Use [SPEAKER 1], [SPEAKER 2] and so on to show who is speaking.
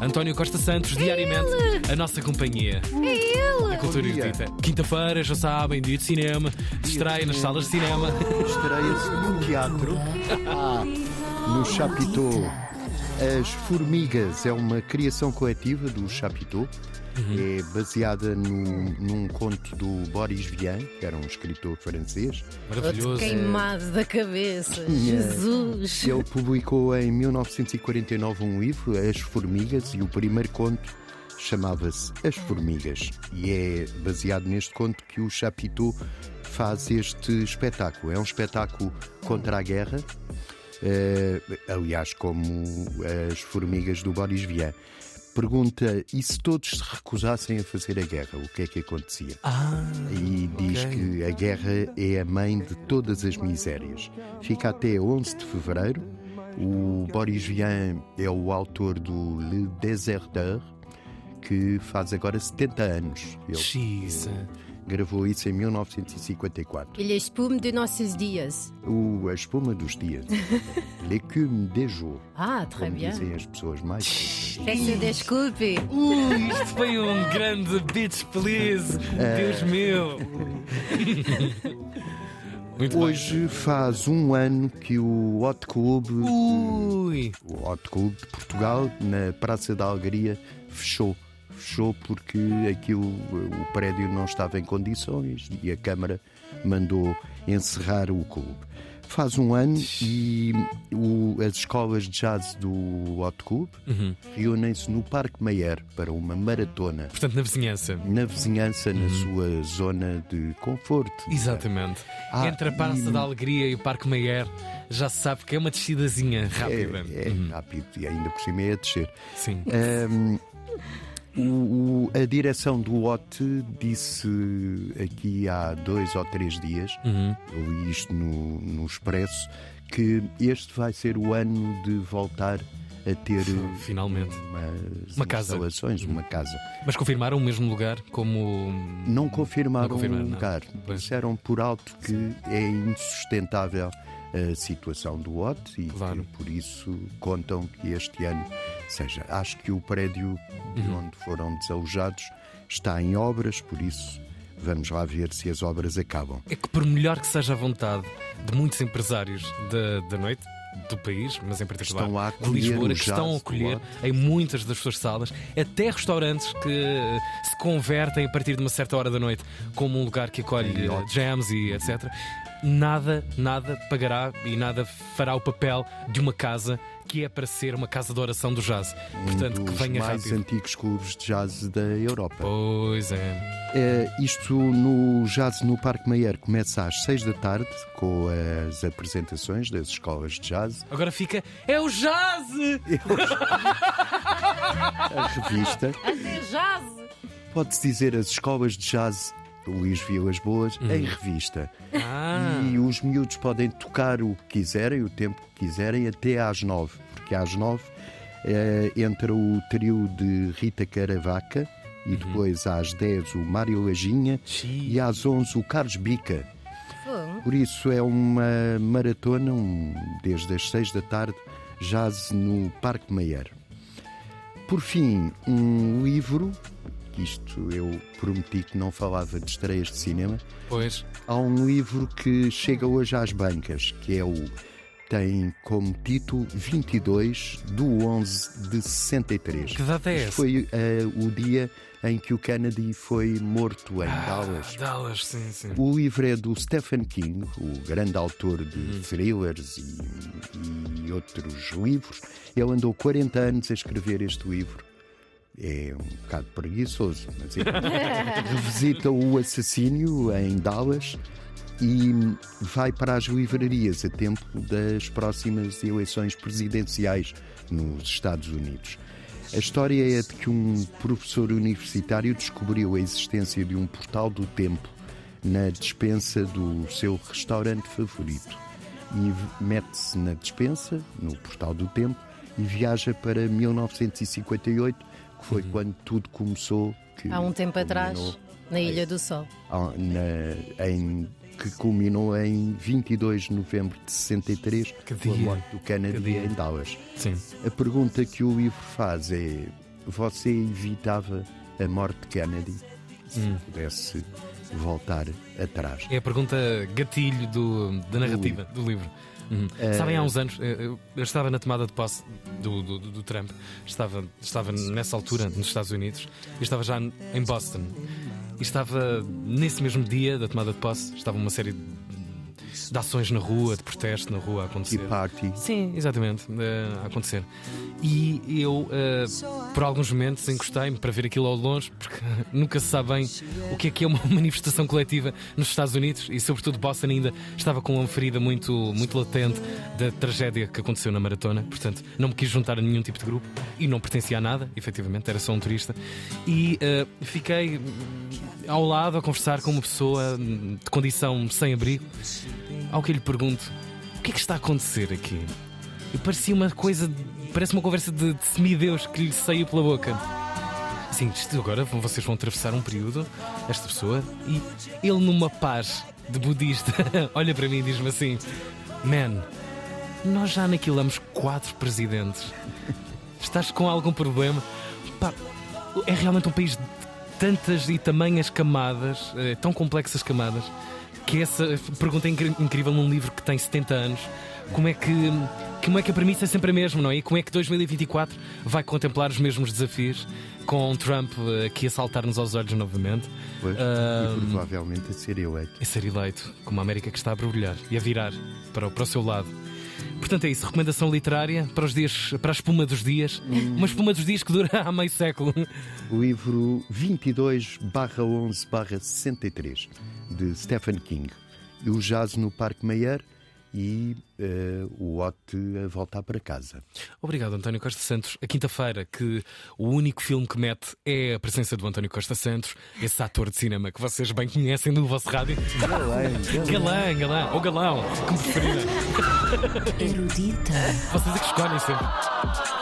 [SPEAKER 1] António Costa Santos, diariamente a nossa companhia.
[SPEAKER 2] É ele!
[SPEAKER 1] A Cultura. Erudita. Quinta-feira, já sabem, dia de cinema, estreia nas salas de cinema.
[SPEAKER 3] Estreia-se no teatro. Ah, no Chapiteau. As Formigas é uma criação coletiva do Chapiteau. É baseada no- num conto do Boris Vian, que era um escritor francês.
[SPEAKER 1] Maravilhoso.
[SPEAKER 2] queimado da cabeça. Jesus!
[SPEAKER 3] Ele publicou em 1949 um livro, As Formigas, e o primeiro conto chamava-se As Formigas. E é baseado neste conto que o Chapiteau faz este espetáculo. É um espetáculo contra a guerra, aliás, como as formigas do Boris Vian. Pergunta: e se todos se recusassem a fazer a guerra, o que é que acontecia?
[SPEAKER 1] Ah,
[SPEAKER 3] E diz
[SPEAKER 1] ok.
[SPEAKER 3] que a guerra é a mãe de todas as misérias. Fica até 11 de fevereiro. O Boris Vian é o autor do Le Déserteur, que faz agora 70 anos. Ele. Gravou isso em 1954.
[SPEAKER 2] Ele é espume de nossos dias.
[SPEAKER 3] O, a espuma dos dias. L'écume des jours.
[SPEAKER 2] Ah, très
[SPEAKER 3] Como
[SPEAKER 2] bien.
[SPEAKER 3] dizem as pessoas mais.
[SPEAKER 2] Peço desculpe.
[SPEAKER 1] Ui, isto foi um grande bitch, please. Deus meu. Muito bem.
[SPEAKER 3] Hoje faz um ano que o Hot Club
[SPEAKER 1] Ui.
[SPEAKER 3] O Hot Club de Portugal, na Praça da Alegria, fechou. Fechou porque aquilo, o prédio não estava em condições e a Câmara mandou encerrar o clube. Faz um ano e o- as escolas de jazz do Hot Club
[SPEAKER 1] Uhum.
[SPEAKER 3] reúnem-se no Parque Mayer para uma maratona
[SPEAKER 1] Portanto, na vizinhança.
[SPEAKER 3] na vizinhança, na
[SPEAKER 1] Uhum.
[SPEAKER 3] sua zona de conforto.
[SPEAKER 1] Exatamente.
[SPEAKER 3] Ah,
[SPEAKER 1] Entre a Praça
[SPEAKER 3] e-
[SPEAKER 1] da Alegria e o Parque Meyer, já se sabe que é uma descidazinha
[SPEAKER 3] É,
[SPEAKER 1] rápida.
[SPEAKER 3] é rápido e ainda por cima é a descer.
[SPEAKER 1] Sim.
[SPEAKER 3] Um, o- o- a direção do OT disse aqui há dois ou três dias,
[SPEAKER 1] Uhum.
[SPEAKER 3] eu li isto no, no Expresso, que este vai ser o ano de voltar a ter
[SPEAKER 1] Finalmente.
[SPEAKER 3] umas
[SPEAKER 1] Uma casa.
[SPEAKER 3] instalações, uma casa.
[SPEAKER 1] Mas confirmaram o mesmo lugar como.
[SPEAKER 3] Não confirmaram
[SPEAKER 1] Não confirmaram
[SPEAKER 3] o lugar, disseram por alto que é insustentável a situação do OT e
[SPEAKER 1] Claro.
[SPEAKER 3] que por isso contam que este ano seja. Acho que o prédio de
[SPEAKER 1] Uhum.
[SPEAKER 3] onde foram desalojados está em obras, por isso vamos lá ver se as obras acabam.
[SPEAKER 1] É que, por melhor que seja a vontade de muitos empresários da, da noite, do país, mas em particular
[SPEAKER 3] Estão a
[SPEAKER 1] de Lisboa, que estão a acolher em muitas das suas salas, até restaurantes que eh, se convertem a partir de uma certa hora da noite como um lugar que acolhe jams e etc. Nada, nada pagará e nada fará o papel de uma casa que é para ser uma casa de oração do jazz. Portanto,
[SPEAKER 3] um
[SPEAKER 1] que
[SPEAKER 3] dos
[SPEAKER 1] venha
[SPEAKER 3] mais
[SPEAKER 1] rápido.
[SPEAKER 3] antigos clubes de jazz da Europa.
[SPEAKER 1] Pois é.
[SPEAKER 3] É, isto no Jazz no Parque Mayer começa às 6 da tarde com as apresentações das escolas de jazz.
[SPEAKER 1] Agora fica. É o jazz!
[SPEAKER 3] A revista
[SPEAKER 2] Até jazz!
[SPEAKER 3] pode-se dizer as escolas de jazz Luís Vilas Boas em revista.
[SPEAKER 1] Ah,
[SPEAKER 3] E os miúdos podem tocar o que quiserem, o tempo que quiserem, até às 9. Porque às 9 eh, entra o trio de Rita Caravaca e depois às 10 o Mário Lajinha e às 11 o Carlos Bica. Por isso é uma maratona, um- desde as 6 da tarde, jazz no Parque Mayer. Por fim, um livro, isto eu prometi que não falava de estreias de cinema,
[SPEAKER 1] pois.
[SPEAKER 3] há um livro que chega hoje às bancas, que é o tem como título 22 do 11 de 63.
[SPEAKER 1] Que data é essa?
[SPEAKER 3] Foi eh, o dia em que o Kennedy foi morto em Dallas.
[SPEAKER 1] Dallas, sim, sim.
[SPEAKER 3] O livro é do Stephen King, o grande autor de
[SPEAKER 1] Uhum.
[SPEAKER 3] thrillers e, e outros livros. Ele andou 40 anos a escrever este livro. É um bocado preguiçoso, mas ele revisita o assassínio em Dallas e vai para as livrarias a tempo das próximas eleições presidenciais nos Estados Unidos. A história é de que um professor universitário descobriu a existência de um portal do tempo na despensa do seu restaurante favorito e mete-se na despensa, no portal do tempo, e viaja para 1958, que foi quando tudo começou. Que
[SPEAKER 2] Há um tempo atrás,
[SPEAKER 3] culminou
[SPEAKER 2] na Ilha do Sol.
[SPEAKER 3] ah, na- em- que culminou em 22 de novembro de 63,
[SPEAKER 1] Que
[SPEAKER 3] com a morte do Kennedy em Dallas.
[SPEAKER 1] Sim.
[SPEAKER 3] A pergunta que o livro faz é: você evitava a morte de Kennedy se
[SPEAKER 1] Hum.
[SPEAKER 3] pudesse voltar atrás?
[SPEAKER 1] É a pergunta gatilho do- da narrativa do livro. Uhum. Sabem, há uns anos, eh, eu, estava na tomada de posse do, do, do- do Trump, estava, estava nessa altura nos Estados Unidos, eu estava já em Boston. E estava nesse mesmo dia da tomada de posse, estava uma série de, de ações na rua, de protesto na rua a acontecer.
[SPEAKER 3] Tea Party.
[SPEAKER 1] Sim, exatamente, eh, a acontecer. E eu, eh, por alguns momentos, encostei-me para ver aquilo ao longe, porque nunca se sabe bem o que é que é uma manifestação coletiva nos Estados Unidos e, sobretudo, Boston ainda estava com uma ferida muito, muito latente da tragédia que aconteceu na maratona. Portanto, não me quis juntar a nenhum tipo de grupo e não pertencia a nada, efetivamente, era só um turista. E eh, fiquei ao lado a conversar com uma pessoa de condição sem abrigo, ao que eu lhe pergunto: o que é que está a acontecer aqui? E parecia uma coisa, parece uma conversa de, de semideus que lhe saiu pela boca. Sim, agora vocês vão atravessar um período, esta pessoa, e ele numa paz de budista olha para mim e diz-me assim: Man, nós já aniquilamos quatro presidentes. Estás com algum problema? Pá, é realmente um país de tantas e tamanhas camadas, eh, tão complexas camadas, que essa pergunta é incrível num livro que tem 70 anos. Como é que. Como é que a premissa é sempre a mesma, não é? E como é que 2024 vai contemplar os mesmos desafios com Trump eh, aqui a saltar-nos aos olhos novamente
[SPEAKER 3] Pois,
[SPEAKER 1] Ah,
[SPEAKER 3] e provavelmente a ser eleito.
[SPEAKER 1] e ser eleito como a América que está a brilhar e a virar para, para o seu lado. Portanto, é isso. Recomendação literária para os dias, para a espuma dos dias. Uma espuma dos dias que dura há meio século.
[SPEAKER 3] O livro 22-11-63 de Stephen King. O Jazz no Parque Mayer e eh, o Ote a voltar para casa.
[SPEAKER 1] Obrigado, António Costa Santos. A quinta-feira, que o único filme que mete é a presença do António Costa Santos, esse ator de cinema que vocês bem conhecem no vosso rádio. Galã, galã, ou galão, como preferirem.
[SPEAKER 4] Erudita.
[SPEAKER 1] Vocês é que escolhem sempre.